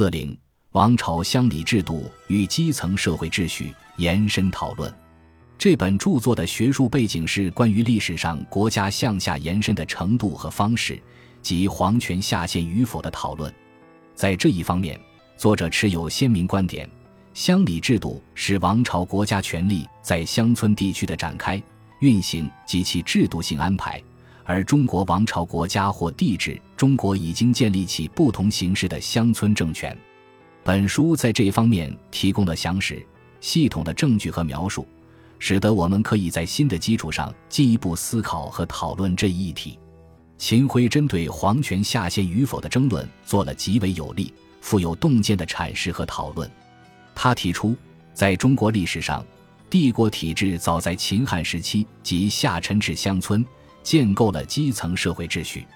四零王朝乡里制度与基层社会秩序延伸讨论。这本著作的学术背景是关于历史上国家向下延伸的程度和方式及皇权下限与否的讨论。在这一方面，作者持有鲜明观点：乡里制度是王朝国家权力在乡村地区的展开、运行及其制度性安排。而中国王朝国家或地制，中国已经建立起不同形式的乡村政权。本书在这方面提供了详实、系统的证据和描述，使得我们可以在新的基础上进一步思考和讨论这一议题。秦晖针对皇权下限与否的争论做了极为有力、富有洞见的阐释和讨论。他提出，在中国历史上，帝国体制早在秦汉时期即下沉至乡村。建构了基层社会秩序，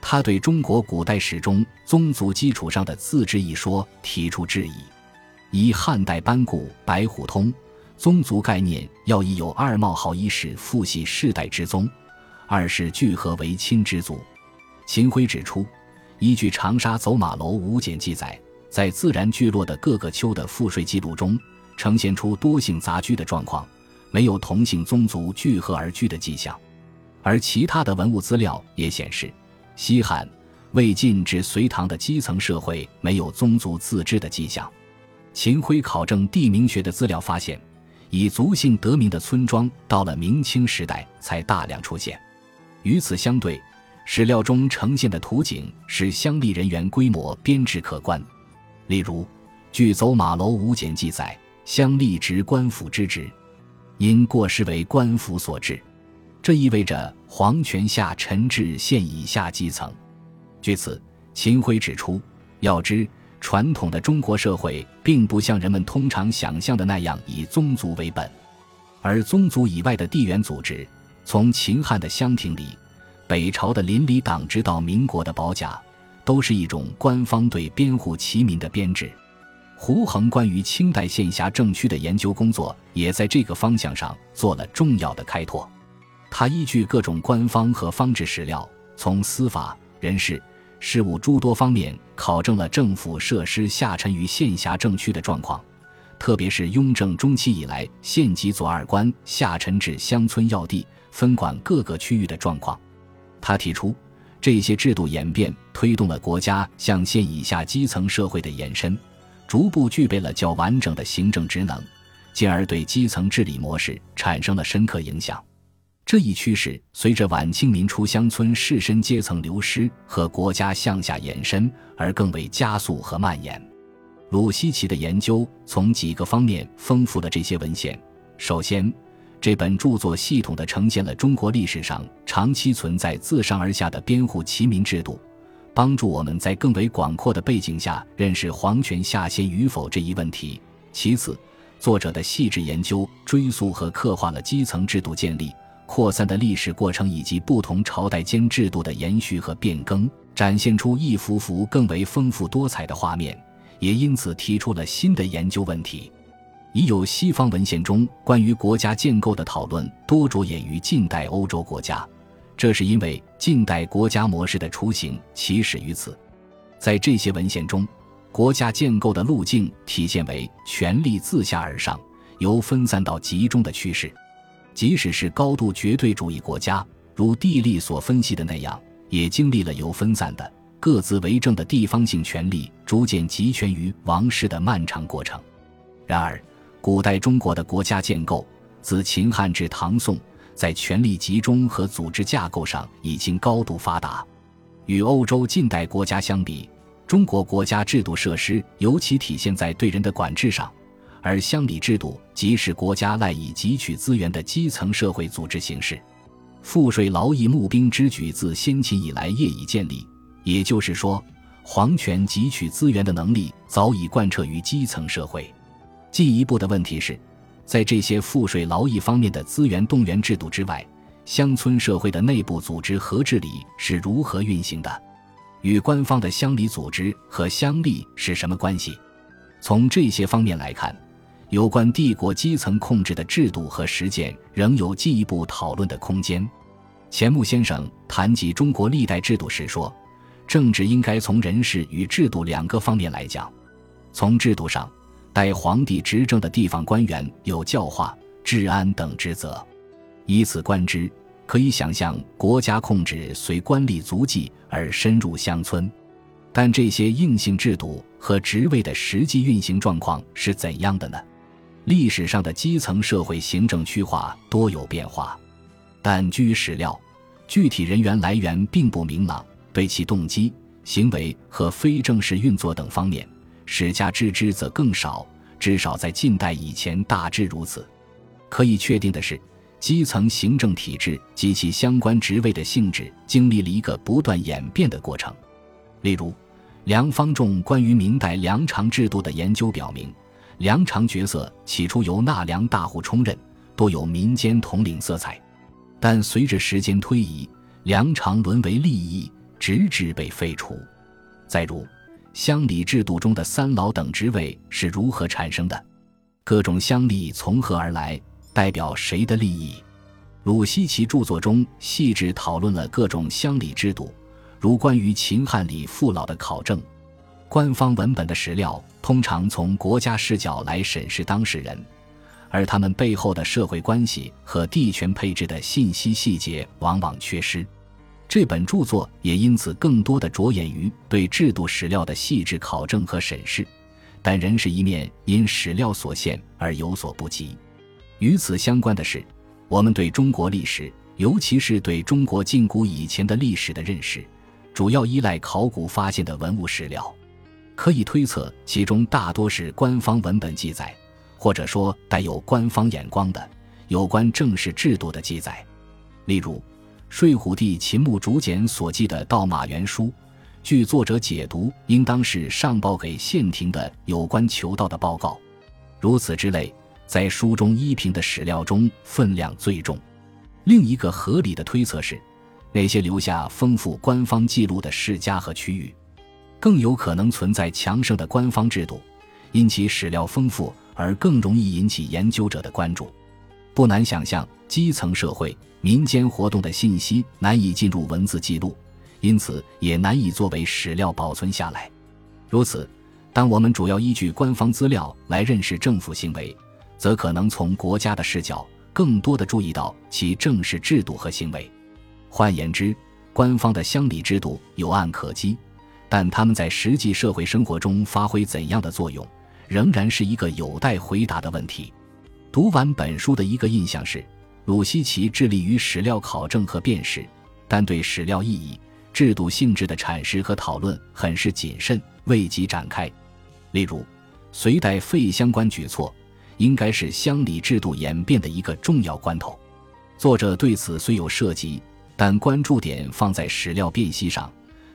他对中国古代史中宗族基础上的自治一说提出质疑。一汉代班固《白虎通》，宗族概念要以有二冒号一世父系世代之宗，二是聚合为亲之族。秦晖指出，依据长沙走马楼五简记载，在自然聚落的各个丘的赋税记录中，呈现出多姓杂居的状况，没有同姓宗族聚合而居的迹象。而其他的文物资料也显示，西汉、魏晋至隋唐的基层社会没有宗族自治的迹象。秦晖考证地名学的资料发现，以族姓得名的村庄到了明清时代才大量出现。与此相对，史料中呈现的图景使乡里人员规模编制可观。例如，据走马楼五简记载，乡吏职官府之职，因过失为官府所治。这意味着皇权下沉至县以下基层。据此，秦晖指出，要知传统的中国社会并不像人们通常想象的那样以宗族为本，而宗族以外的地缘组织，从秦汉的乡亭里，北朝的邻里党直到民国的保甲，都是一种官方对编户齐民的编制。胡衡关于清代县辖政区的研究工作，也在这个方向上做了重要的开拓。他依据各种官方和方志史料，从司法、人事、事务诸多方面考证了政府设施下沉于县辖政区的状况，特别是雍正中期以来县级左二官下沉至乡村要地，分管各个区域的状况。他提出，这些制度演变推动了国家向县以下基层社会的延伸，逐步具备了较完整的行政职能，进而对基层治理模式产生了深刻影响。这一趋势随着晚清民初乡村士绅阶层流失和国家向下延伸而更为加速和蔓延。鲁西奇的研究从几个方面丰富了这些文献。首先，这本著作系统地呈现了中国历史上长期存在自上而下的编户齐民制度，帮助我们在更为广阔的背景下认识皇权下陷与否这一问题。其次，作者的细致研究追溯和刻画了基层制度建立。扩散的历史过程以及不同朝代间制度的延续和变更，展现出一幅幅更为丰富多彩的画面，也因此提出了新的研究问题。已有西方文献中关于国家建构的讨论多着眼于近代欧洲国家，这是因为近代国家模式的雏形起始于此。在这些文献中，国家建构的路径体现为权力自下而上，由分散到集中的趋势。即使是高度绝对主义国家，如地利所分析的那样，也经历了由分散的各自为政的地方性权力逐渐集权于王室的漫长过程。然而，古代中国的国家建构自秦汉至唐宋，在权力集中和组织架构上已经高度发达。与欧洲近代国家相比，中国国家制度设施尤其体现在对人的管制上。而乡里制度即是国家赖以汲取资源的基层社会组织形式，赋税劳役募兵之举自先秦以来业已建立。也就是说，皇权汲取资源的能力早已贯彻于基层社会。进一步的问题是，在这些赋税劳役方面的资源动员制度之外，乡村社会的内部组织和治理是如何运行的？与官方的乡里组织和乡吏是什么关系？从这些方面来看。有关帝国基层控制的制度和实践，仍有进一步讨论的空间。钱穆先生谈及中国历代制度时说：“政治应该从人事与制度两个方面来讲。从制度上，代皇帝执政的地方官员有教化、治安等职责。以此观之，可以想象国家控制随官吏足迹而深入乡村。但这些硬性制度和职位的实际运行状况是怎样的呢？历史上的基层社会行政区划多有变化，但据史料，具体人员来源并不明朗，对其动机、行为和非正式运作等方面，史家知之则更少。至少在近代以前，大致如此。可以确定的是。基层行政体制及其相关职位的性质经历了一个不断演变的过程。例如，梁方仲关于明代粮场制度的研究表明，粮场角色起初由纳粮大户充任，多有民间统领色彩，但随着时间推移，粮场沦为利益，直至被废除。再如，乡里制度中的三老等职位是如何产生的？各种乡里从何而来？代表谁的利益？鲁西奇著作中细致讨论了各种乡里制度，如关于秦汉里父老的考证。官方文本的史料通常从国家视角来审视当事人，而他们背后的社会关系和地权配置的信息细节往往缺失。这本著作也因此更多的着眼于对制度史料的细致考证和审视，但仍是一面因史料所限而有所不及。与此相关的是，我们对中国历史，尤其是对中国近古以前的历史的认识，主要依赖考古发现的文物史料。可以推测，其中大多是官方文本记载，或者说带有官方眼光的有关正式制度的记载。例如，睡虎地秦墓竹简所记的《盗马原书》，据作者解读，应当是上报给县廷的有关求道的报告。如此之类。在书中依凭的史料中分量最重。另一个合理的推测是，那些留下丰富官方记录的世家和区域，更有可能存在强盛的官方制度，因其史料丰富而更容易引起研究者的关注。不难想象，基层社会民间活动的信息难以进入文字记录，因此也难以作为史料保存下来。如此，当我们主要依据官方资料来认识政府行为。则可能从国家的视角更多的注意到其正式制度和行为。换言之，官方的乡里制度有案可稽，但他们在实际社会生活中发挥怎样的作用，仍然是一个有待回答的问题。读完本书的一个印象是，鲁西奇致力于史料考证和辨识，但对史料意义、制度性质的阐释和讨论很是谨慎，未及展开。例如，隋代废相关举措。应该是乡里制度演变的一个重要关头。作者对此虽有涉及，但关注点放在史料辨析上，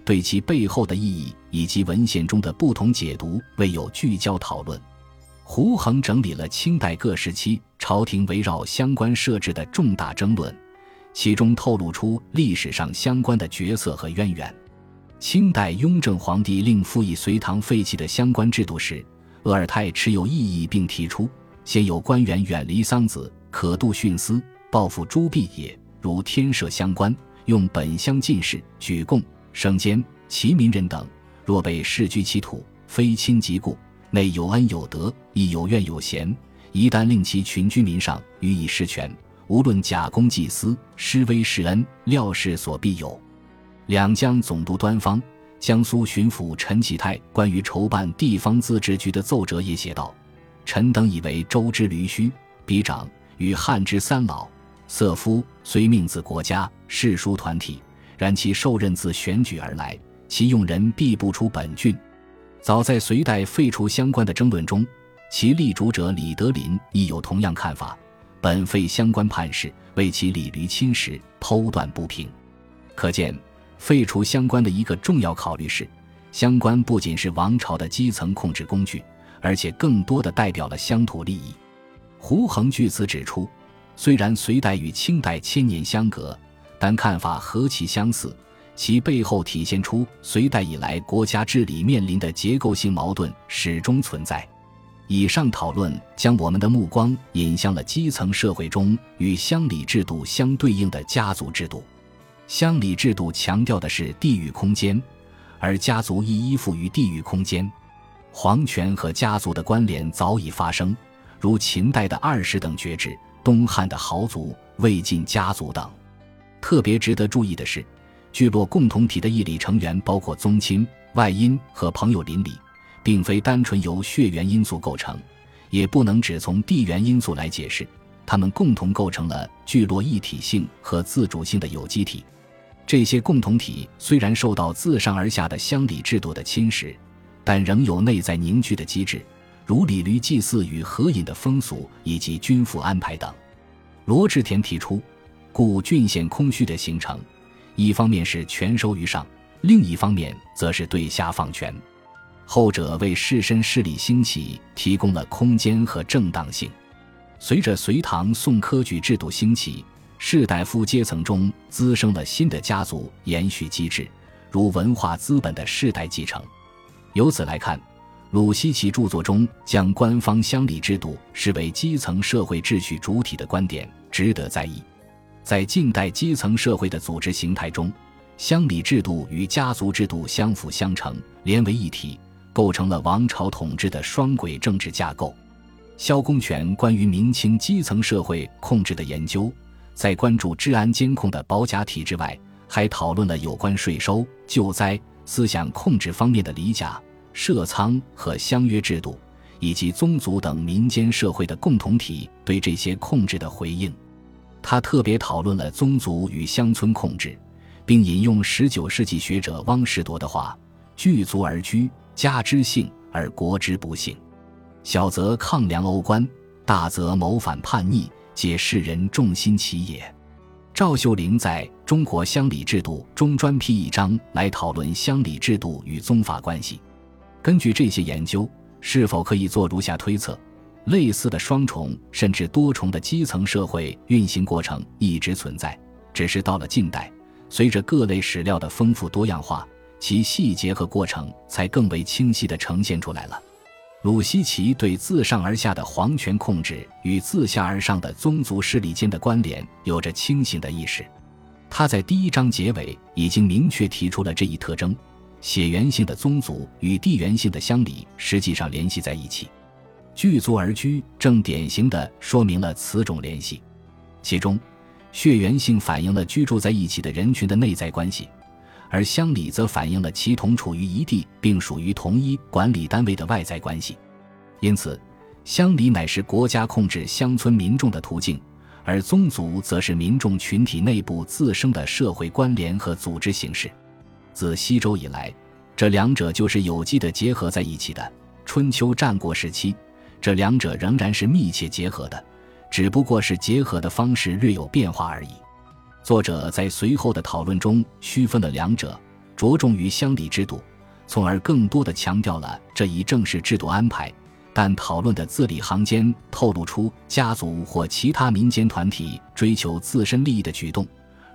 对其背后的意义以及文献中的不同解读未有聚焦讨论。胡衡整理了清代各时期朝廷围绕相关设置的重大争论，其中透露出历史上相关的角色和渊源。清代雍正皇帝令复议隋唐废弃的相关制度时，鄂尔泰持有异议，并提出。先有官员远离桑梓，可度徇私，报复朱庇也。如天赦相关，用本乡进士、举贡、升监、齐民人等，若被世居其土，非亲即故，内有恩有德，亦有怨有贤，一旦令其群居民上，予以失权，无论假公济私、施威施恩，料事所必有。两江总督端方、江苏巡抚陈启泰关于筹办地方自治局的奏折也写道。臣等以为周之驴须、比长与汉之三老、色夫，虽命自国家世书团体，然其受任自选举而来，其用人必不出本郡。早在隋代废除相关的争论中，其立主者李德林亦有同样看法。本废相关判事，为其李驴侵蚀，剖断不平。可见，废除相关的一个重要考虑是，相关不仅是王朝的基层控制工具。而且更多的代表了乡土利益。胡衡据此指出，虽然隋代与清代千年相隔，但看法何其相似，其背后体现出隋代以来国家治理面临的结构性矛盾始终存在。以上讨论将我们的目光引向了基层社会中与乡里制度相对应的家族制度。乡里制度强调的是地域空间，而家族亦依附于地域空间。皇权和家族的关联早已发生，如秦代的二世等爵制、东汉的豪族、魏晋家族等。特别值得注意的是，聚落共同体的义理成员包括宗亲、外因和朋友邻里，并非单纯由血缘因素构成，也不能只从地缘因素来解释。他们共同构成了聚落一体性和自主性的有机体。这些共同体虽然受到自上而下的乡里制度的侵蚀，但仍有内在凝聚的机制，如礼驴祭祀与合饮的风俗以及军赋安排等。罗志田提出。故郡县空虚的形成，一方面是权收于上，另一方面则是对下放权，后者为士绅势力兴起提供了空间和正当性。随着隋唐宋科举制度兴起，士大夫阶层中滋生了新的家族延续机制，如文化资本的世代继承。由此来看，鲁西奇著作中将官方乡里制度视为基层社会秩序主体的观点值得在意。在近代基层社会的组织形态中，乡里制度与家族制度相辅相成，连为一体，构成了王朝统治的双轨政治架构。萧公权关于明清基层社会控制的研究，在关注治安监控的保甲体制外，还讨论了有关税收、救灾、思想控制方面的理甲、社仓和乡约制度，以及宗族等民间社会的共同体对这些控制的回应。他特别讨论了宗族与乡村控制，并引用19世纪学者汪士铎的话：“聚族而居，家之幸而国之不幸；小则抗梁欧官，大则谋反叛逆，皆世人重心其也。”赵秀玲在《中国乡里制度》中专辟一章来讨论乡里制度与宗法关系。根据这些研究，是否可以做如下推测？类似的双重甚至多重的基层社会运行过程一直存在，只是到了近代，随着各类史料的丰富多样化，其细节和过程才更为清晰地呈现出来了。鲁西奇对自上而下的皇权控制与自下而上的宗族势力间的关联有着清醒的意识，他在第一章结尾已经明确提出了这一特征：血缘性的宗族与地缘性的乡里实际上联系在一起。聚族而居，正典型的说明了此种联系。其中，血缘性反映了居住在一起的人群的内在关系，而乡里则反映了其同处于一地并属于同一管理单位的外在关系。因此，乡里乃是国家控制乡村民众的途径，而宗族则是民众群体内部自生的社会关联和组织形式。自西周以来，这两者就是有机的结合在一起的。春秋战国时期。这两者仍然是密切结合的，只不过是结合的方式略有变化而已。作者在随后的讨论中区分了两者，着重于乡里制度，从而更多的强调了这一正式制度安排。但讨论的字里行间透露出家族或其他民间团体追求自身利益的举动。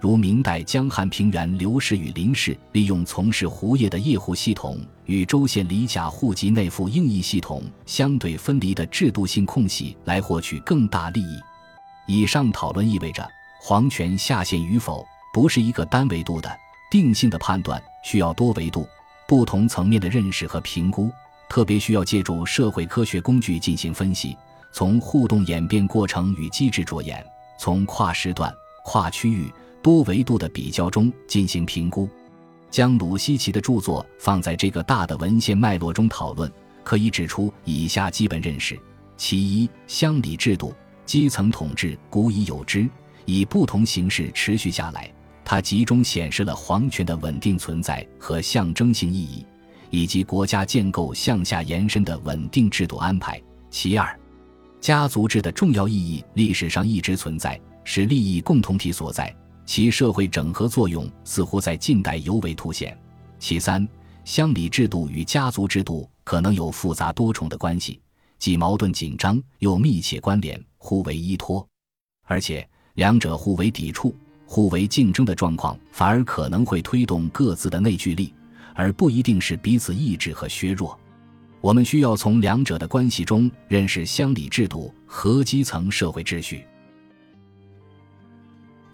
如明代江汉平原刘氏与林氏利用从事胡业的业户系统与州县里甲户籍内附应役系统相对分离的制度性空隙来获取更大利益。以上讨论意味着皇权下限与否不是一个单维度的定性的判断，需要多维度、不同层面的认识和评估，特别需要借助社会科学工具进行分析，从互动演变过程与机制着眼，从跨时段、跨区域。多维度的比较中进行评估，将鲁西奇的著作放在这个大的文献脉络中讨论，可以指出以下基本认识：其一，乡里制度、基层统治古已有之，以不同形式持续下来，它集中显示了皇权的稳定存在和象征性意义，以及国家建构向下延伸的稳定制度安排。其二，家族制的重要意义历史上一直存在，是利益共同体所在。其社会整合作用似乎在近代尤为凸显。其三，乡里制度与家族制度可能有复杂多重的关系，既矛盾紧张又密切关联，互为依托。而且，两者互为抵触、互为竞争的状况，反而可能会推动各自的内聚力，而不一定是彼此抑制和削弱。我们需要从两者的关系中认识乡里制度和基层社会秩序。